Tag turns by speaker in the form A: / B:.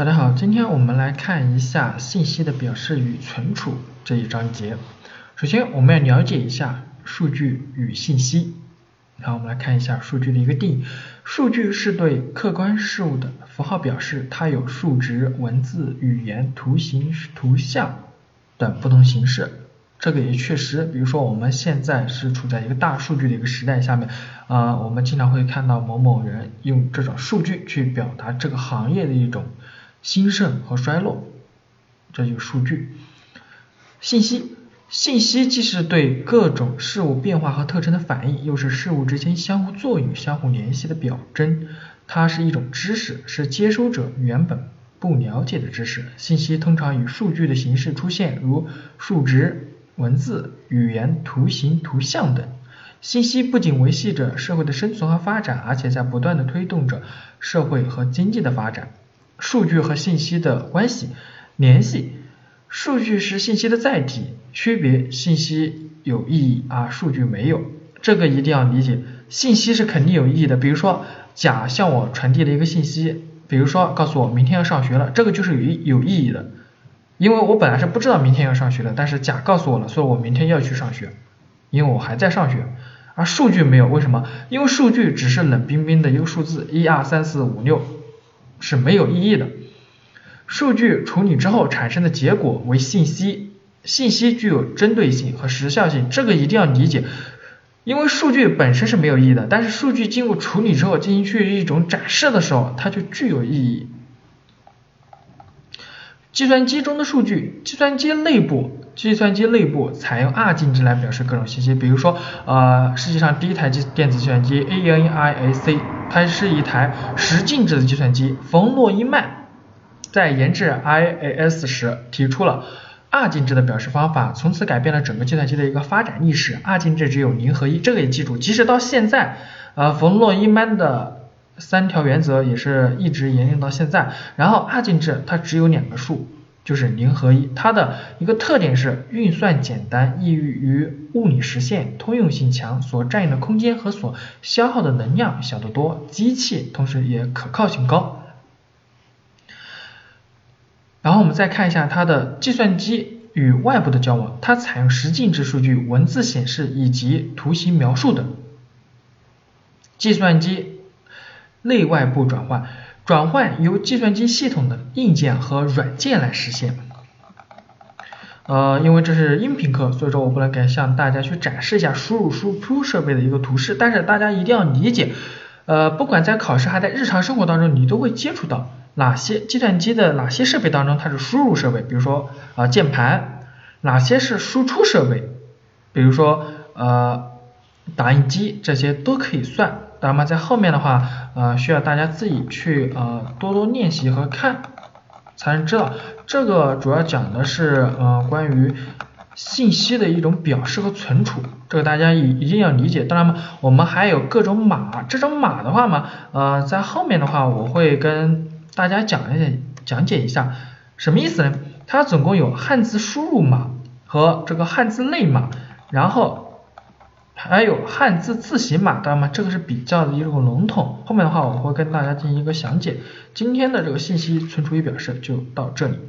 A: 大家好，今天我们来看一下信息的表示与存储这一章节。首先，我们要了解一下数据与信息。好，我们来看一下数据的一个定义。数据是对客观事物的符号表示，它有数值、文字、语言、图形、图像等不同形式。这个也确实，比如说我们现在是处在一个大数据的一个时代下面，啊，我们经常会看到某某人用这种数据去表达这个行业的一种兴盛和衰落，这就是数据。信息，信息既是对各种事物变化和特征的反应，又是事物之间相互作用、相互联系的表征。它是一种知识，是接收者原本不了解的知识。信息通常以数据的形式出现，如数值。文字、语言、图形、图像等信息不仅维系着社会的生存和发展，而且在不断的推动着社会和经济的发展。数据和信息的关系联系，数据是信息的载体，区别信息有意义啊数据没有，这个一定要理解。信息是肯定有意义的，比如说甲向我传递了一个信息，比如说告诉我明天要上学了，这个就是有有意义的。因为我本来是不知道明天要上学的，但是甲告诉我了，所以我明天要去上学，因为我还在上学，而数据没有，为什么？因为数据只是冷冰冰的一个数字，一二三四五六是没有意义的。数据处理之后产生的结果为信息，信息具有针对性和时效性，这个一定要理解。因为数据本身是没有意义的，但是数据经过处理之后进行去一种展示的时候，它就具有意义。计算机中的数据，计算机内部，计算机内部采用二进制来表示各种信息，比如说，呃，世界上第一台计电子计算机 ENIAC，它是一台十进制的计算机。冯诺依曼在研制 IAS 时提出了二进制的表示方法，从此改变了整个计算机的一个发展历史。二进制只有零和一，这个也记住，即使到现在，呃，冯诺依曼的。三条原则也是一直沿用到现在。然后二进制它只有两个数，就是零和一。它的一个特点是运算简单，易于物理实现，通用性强，所占用的空间和所消耗的能量小得多，机器同时也可靠性高。然后我们再看一下它的计算机与外部的交往，它采用十进制数据、文字显示以及图形描述等。计算机。内外部转换，转换由计算机系统的硬件和软件来实现。呃，因为这是音频课，所以说我不能给向大家去展示一下输入输出设备的一个图示，但是大家一定要理解，呃，不管在考试还在日常生活当中，你都会接触到哪些计算机的哪些设备当中它是输入设备，比如说啊键盘，哪些是输出设备，比如说呃打印机，这些都可以算。那么在后面的话，呃，需要大家自己去呃多多练习和看，才能知道。这个主要讲的是呃关于信息的一种表示和存储，这个大家一一定要理解。当然嘛，我们还有各种码，这种码的话嘛，呃，在后面的话我会跟大家讲一下，讲解一下什么意思呢？它总共有汉字输入码和这个汉字类码，然后。还有汉字字形码，当然嘛，这个是比较的一种笼统。后面的话我会跟大家进行一个详解。今天的这个信息存储与表示就到这里。